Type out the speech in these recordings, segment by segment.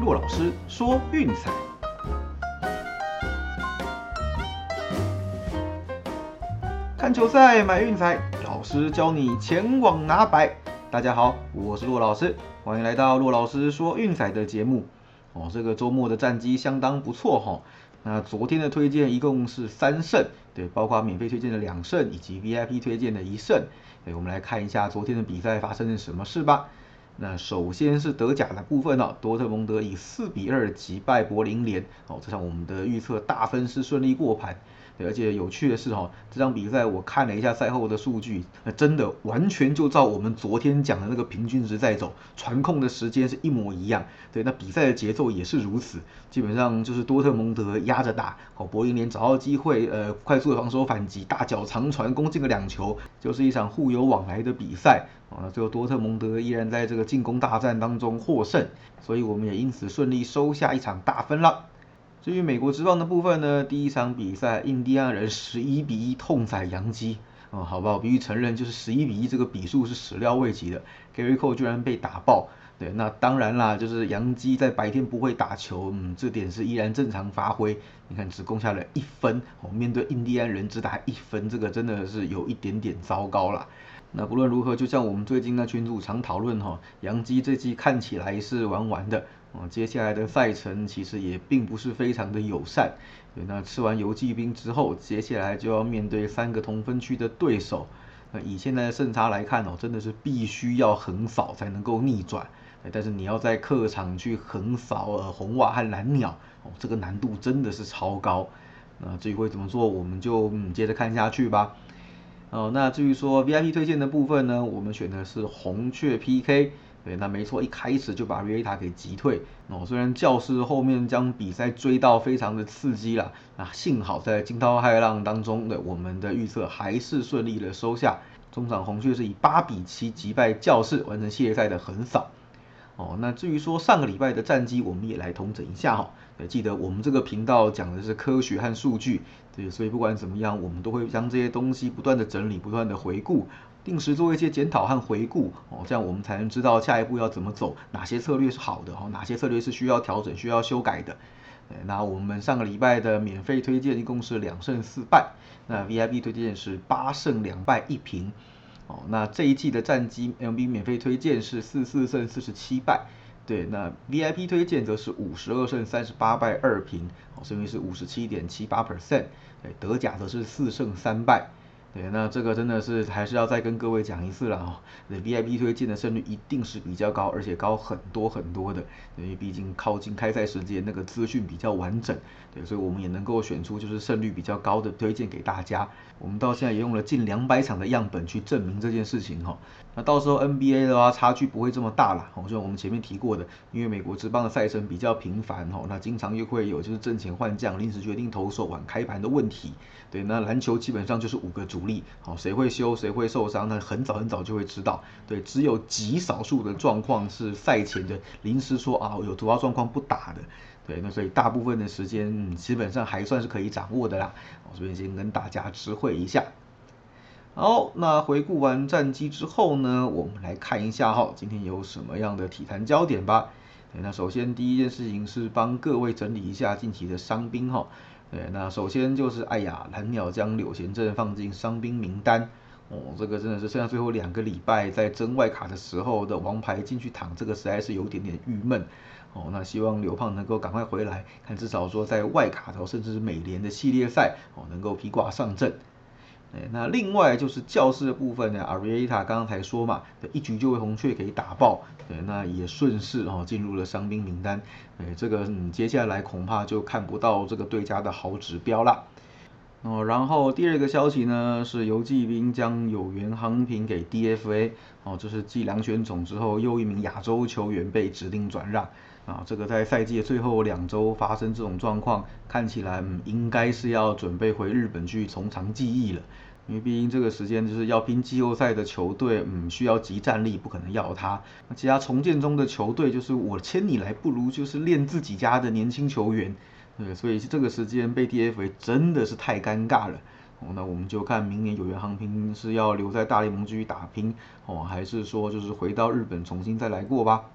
骆老师说运彩。看球赛买运彩，老师教你前往拿白。大家好，我是骆老师，欢迎来到骆老师说运彩的节目。哦，这个周末的战绩相当不错哈。那昨天的推荐一共是三胜，对，包括免费推荐的两胜以及 VIP 推荐的一胜。对，我们来看一下昨天的比赛发生了什么事吧。那首先是德甲的部分哦，多特蒙德以四比二击败柏林联，哦，这场我们的预测大分是顺利过盘。而且有趣的是哈，这场比赛我看了一下赛后的数据，那真的完全就照我们昨天讲的那个平均值在走，传控的时间是一模一样。对，那比赛的节奏也是如此，基本上就是多特蒙德压着打，哦，柏林联找到机会，呃，快速的防守反击，大脚长传攻进了两球，就是一场互有往来的比赛。啊，最后多特蒙德依然在这个进攻大战当中获胜，所以我们也因此顺利收下一场大分了。至于美国职棒的部分呢，第一场比赛，印第安人十一比一痛宰洋基，哦，好吧，我必须承认，就是十一比一这个比数是始料未及的，Gary Cole 居然被打爆，对，那当然啦，就是洋基在白天不会打球，嗯，这点是依然正常发挥，你看只攻下了一分，哦，面对印第安人只打一分，这个真的是有一点点糟糕了。那不论如何，就像我们最近那群主常讨论哈，杨基这季看起来是玩完的，啊，接下来的赛程其实也并不是非常的友善。那吃完游击兵之后，接下来就要面对三个同分区的对手。那以现在的胜差来看哦，真的是必须要横扫才能够逆转。但是你要在客场去横扫呃红袜和蓝鸟，哦，这个难度真的是超高。那至于会怎么做，我们就嗯接着看下去吧。哦，那至于说 VIP 推荐的部分呢，我们选的是红雀 PK，对，那没错，一开始就把 Rita 给击退。哦，虽然教室后面将比赛追到非常的刺激了，啊，幸好在惊涛骇浪当中的我们的预测还是顺利的收下。中场红雀是以八比七击败教室，完成系列赛的横扫。哦，那至于说上个礼拜的战绩，我们也来统整一下哈。对，记得我们这个频道讲的是科学和数据，对，所以不管怎么样，我们都会将这些东西不断的整理，不断的回顾，定时做一些检讨和回顾。哦，这样我们才能知道下一步要怎么走，哪些策略是好的，哦，哪些策略是需要调整、需要修改的。那我们上个礼拜的免费推荐一共是两胜四败，那 VIP 推荐是八胜两败一平。哦，那这一季的战绩，MB 免费推荐是四四胜四十七败，对，那 VIP 推荐则是五十二胜三十八败二平，哦，胜率是五十七点七八 percent，对，德甲则是四胜三败。对，那这个真的是还是要再跟各位讲一次了哈。那 VIP 推荐的胜率一定是比较高，而且高很多很多的，因为毕竟靠近开赛时间，那个资讯比较完整，对，所以我们也能够选出就是胜率比较高的推荐给大家。我们到现在也用了近两百场的样本去证明这件事情哈。那到时候 NBA 的话，差距不会这么大了，好像我们前面提过的，因为美国职棒的赛程比较频繁哈，那经常又会有就是阵前换将、临时决定投手晚开盘的问题。对，那篮球基本上就是五个主力，好，谁会休，谁会受伤，那很早很早就会知道。对，只有极少数的状况是赛前的临时说啊，有突发状况不打的。对，那所以大部分的时间基本上还算是可以掌握的啦。我这边先跟大家知会一下。好，那回顾完战绩之后呢，我们来看一下哈，今天有什么样的体坛焦点吧。对，那首先第一件事情是帮各位整理一下近期的伤兵哈。对，那首先就是哎呀，蓝鸟将柳贤镇放进伤兵名单，哦，这个真的是剩下最后两个礼拜在争外卡的时候的王牌进去躺，这个实在是有点点郁闷，哦，那希望刘胖能够赶快回来，看至少说在外卡头甚至是美联的系列赛，哦，能够披挂上阵。哎，那另外就是教室的部分呢，阿瑞塔刚刚才说嘛，一局就被红雀给打爆，对，那也顺势哦进入了伤兵名单，哎，这个嗯接下来恐怕就看不到这个对家的好指标了。哦，然后第二个消息呢是游击兵将有缘航平给 DFA，哦，这是继两选种之后又一名亚洲球员被指定转让，啊，这个在赛季的最后两周发生这种状况，看起来嗯应该是要准备回日本去从长计议了。因为毕竟这个时间就是要拼季后赛的球队，嗯，需要集战力，不可能要他。那其他重建中的球队，就是我签你来，不如就是练自己家的年轻球员，对，所以这个时间被 DFA 真的是太尴尬了。哦，那我们就看明年有缘航平是要留在大联盟继续打拼，哦，还是说就是回到日本重新再来过吧。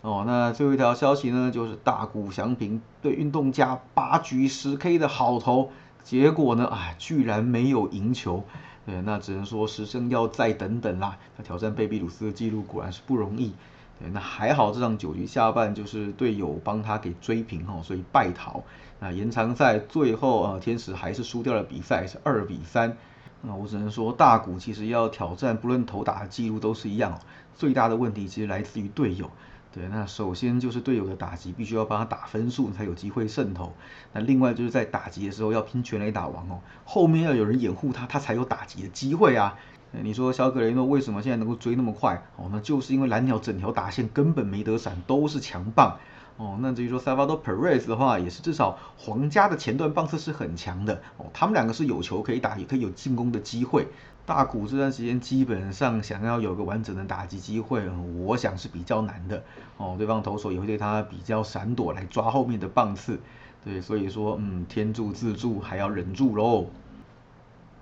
哦，那最后一条消息呢，就是大谷翔平对运动家八局十 K 的好投，结果呢，哎，居然没有赢球。对，那只能说时胜要再等等啦。他挑战贝比鲁斯的记录果然是不容易。对，那还好这场九局下半就是队友帮他给追平哈，所以败逃。那延长赛最后啊，天使还是输掉了比赛，是二比三。那我只能说大谷其实要挑战，不论投打的记录都是一样。最大的问题其实来自于队友。对，那首先就是队友的打击必须要帮他打分数才有机会渗透。那另外就是在打击的时候要拼全垒打王哦，后面要有人掩护他，他才有打击的机会啊。你说小格雷诺为什么现在能够追那么快？哦，那就是因为蓝鸟整条打线根本没得闪，都是强棒。哦，那至于说 Salvador Perez 的话，也是至少皇家的前段棒次是很强的。哦，他们两个是有球可以打，也可以有进攻的机会。大谷这段时间基本上想要有个完整的打击机会，我想是比较难的哦。对方投手也会对他比较闪躲来抓后面的棒次，对，所以说嗯，天助自助还要忍住喽。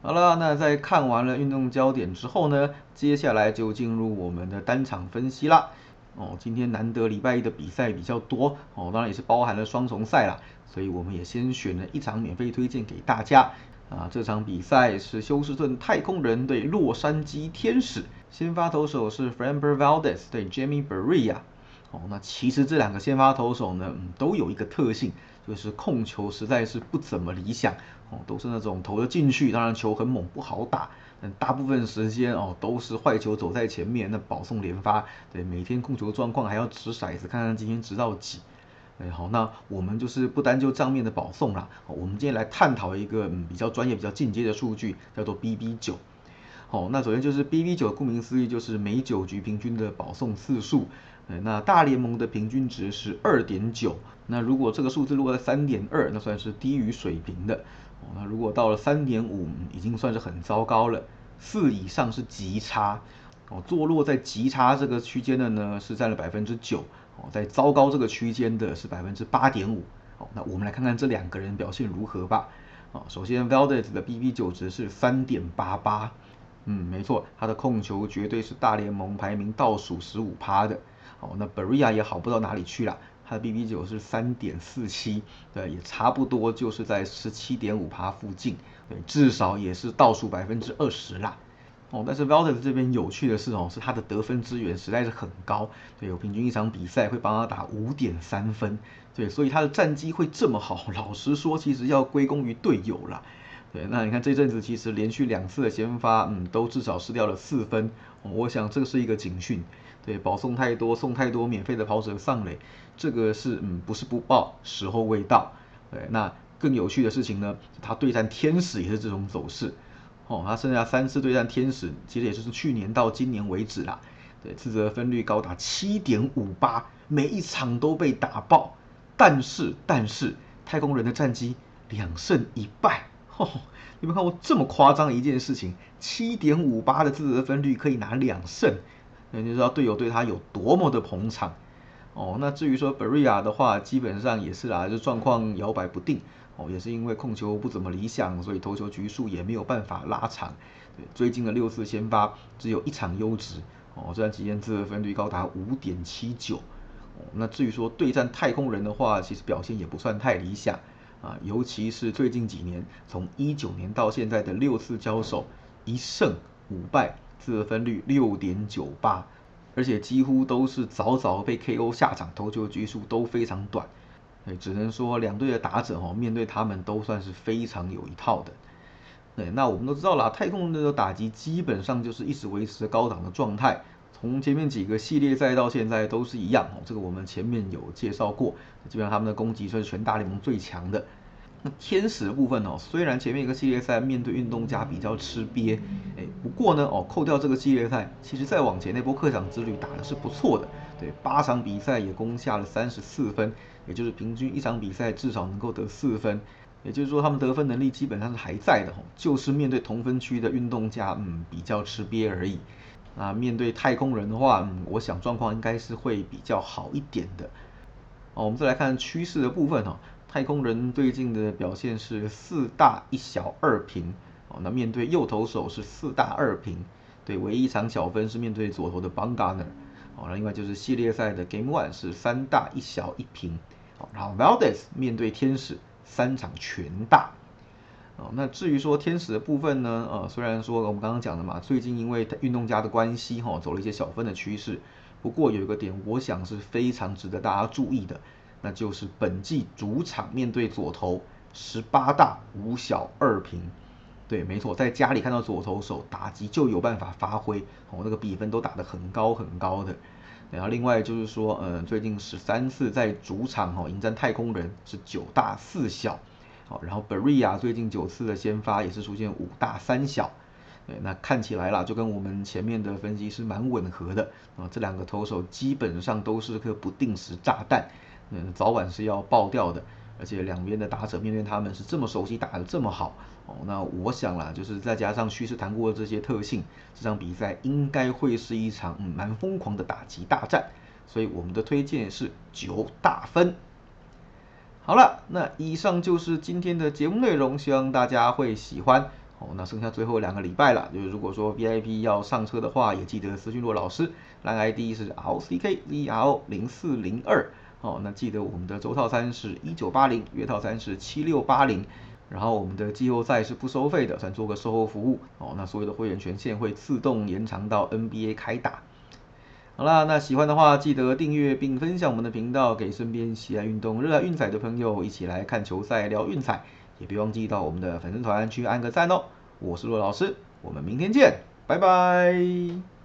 好了，那在看完了运动焦点之后呢，接下来就进入我们的单场分析啦。哦，今天难得礼拜一的比赛比较多哦，当然也是包含了双重赛啦，所以我们也先选了一场免费推荐给大家。啊，这场比赛是休斯顿太空人对洛杉矶天使，先发投手是 Framber Valdez 对 Jamie b r i a 哦，那其实这两个先发投手呢，嗯，都有一个特性，就是控球实在是不怎么理想。哦，都是那种投得进去，当然球很猛，不好打，但大部分时间哦都是坏球走在前面，那保送连发，对，每天控球状况还要掷骰子，看看今天掷到几。哎，好，那我们就是不单就账面的保送啦，我们今天来探讨一个嗯比较专业、比较进阶的数据，叫做 BB 九。好，那首先就是 BB 九，顾名思义就是每九局平均的保送次数。哎，那大联盟的平均值是二点九，那如果这个数字落在三点二，那算是低于水平的。哦，那如果到了三点五，已经算是很糟糕了。四以上是极差。哦，坐落在极差这个区间的呢，是占了百分之九。哦，在糟糕这个区间的是百分之八点五。好，那我们来看看这两个人表现如何吧。啊，首先 Valdez 的 BB 九值是三点八八。嗯，没错，他的控球绝对是大联盟排名倒数十五趴的。哦，那 Beria 也好不到哪里去了，他的 BB 九是三点四七，对，也差不多就是在十七点五趴附近，对，至少也是倒数百分之二十啦。哦，但是 Valdez 这边有趣的是哦，是他的得分资源实在是很高，对，有平均一场比赛会帮他打五点三分，对，所以他的战绩会这么好，老实说，其实要归功于队友啦。对，那你看这阵子其实连续两次的先发，嗯，都至少失掉了四分，我想这个是一个警讯，对，保送太多，送太多免费的跑者上垒，这个是嗯不是不报，时候未到，对，那更有趣的事情呢，他对战天使也是这种走势。哦，他剩下三次对战天使，其实也就是去年到今年为止啦。对，自责分率高达七点五八，每一场都被打爆。但是，但是太空人的战绩两胜一败。哦，你们看过这么夸张的一件事情？七点五八的自责分率可以拿两胜，那就知道队友对他有多么的捧场。哦，那至于说 b r i a 的话，基本上也是啦，就状况摇摆不定。哦，也是因为控球不怎么理想，所以投球局数也没有办法拉长。对，最近的六次先发只有一场优质。哦，这段期间自分率高达五点七九。哦，那至于说对战太空人的话，其实表现也不算太理想。啊，尤其是最近几年，从一九年到现在的六次交手，一胜五败，自分率六点九八，而且几乎都是早早被 KO 下场，投球局数都非常短。对，只能说两队的打者哦，面对他们都算是非常有一套的。对，那我们都知道啦，太空人的打击基本上就是一直维持着高档的状态，从前面几个系列赛到现在都是一样哦。这个我们前面有介绍过，基本上他们的攻击算是全大联盟最强的。那天使的部分哦，虽然前面一个系列赛面对运动家比较吃瘪，哎，不过呢哦，扣掉这个系列赛，其实再往前那波客场之旅打的是不错的。对，八场比赛也攻下了三十四分，也就是平均一场比赛至少能够得四分，也就是说他们得分能力基本上是还在的就是面对同分区的运动家，嗯，比较吃瘪而已。啊，面对太空人的话，嗯，我想状况应该是会比较好一点的。哦，我们再来看趋势的部分哈，太空人最近的表现是四大一小二平，哦，那面对右投手是四大二平，对，唯一一场小分是面对左投的 b a n g a n e r 哦，那另外就是系列赛的 Game One 是三大一小一平，哦，然后 Valdez 面对天使三场全大。哦，那至于说天使的部分呢，呃，虽然说我们刚刚讲的嘛，最近因为运动家的关系哈，走了一些小分的趋势，不过有一个点，我想是非常值得大家注意的，那就是本季主场面对左投十八大五小二平。对，没错，在家里看到左投手打击就有办法发挥，哦，那个比分都打得很高很高的。然后另外就是说，嗯，最近十三次在主场哦迎战太空人是九大四小，好，然后 Beria 最近九次的先发也是出现五大三小，对，那看起来啦就跟我们前面的分析是蛮吻合的啊，这两个投手基本上都是颗不定时炸弹，嗯，早晚是要爆掉的。而且两边的打者面对他们是这么熟悉，打得这么好哦，那我想啦，就是再加上叙事谈过的这些特性，这场比赛应该会是一场嗯蛮疯狂的打击大战，所以我们的推荐是九大分。好了，那以上就是今天的节目内容，希望大家会喜欢哦。那剩下最后两个礼拜了，就是如果说 VIP 要上车的话，也记得私信骆老师，蓝 ID 是 RCKZR 零四零二。哦，那记得我们的周套餐是一九八零，月套餐是七六八零，然后我们的季后赛是不收费的，算做个售后服务。哦，那所有的会员权限会自动延长到 NBA 开打。好啦，那喜欢的话记得订阅并分享我们的频道，给身边喜爱运动、热爱运彩的朋友一起来看球赛聊运彩，也别忘记到我们的粉丝团去按个赞哦。我是骆老师，我们明天见，拜拜。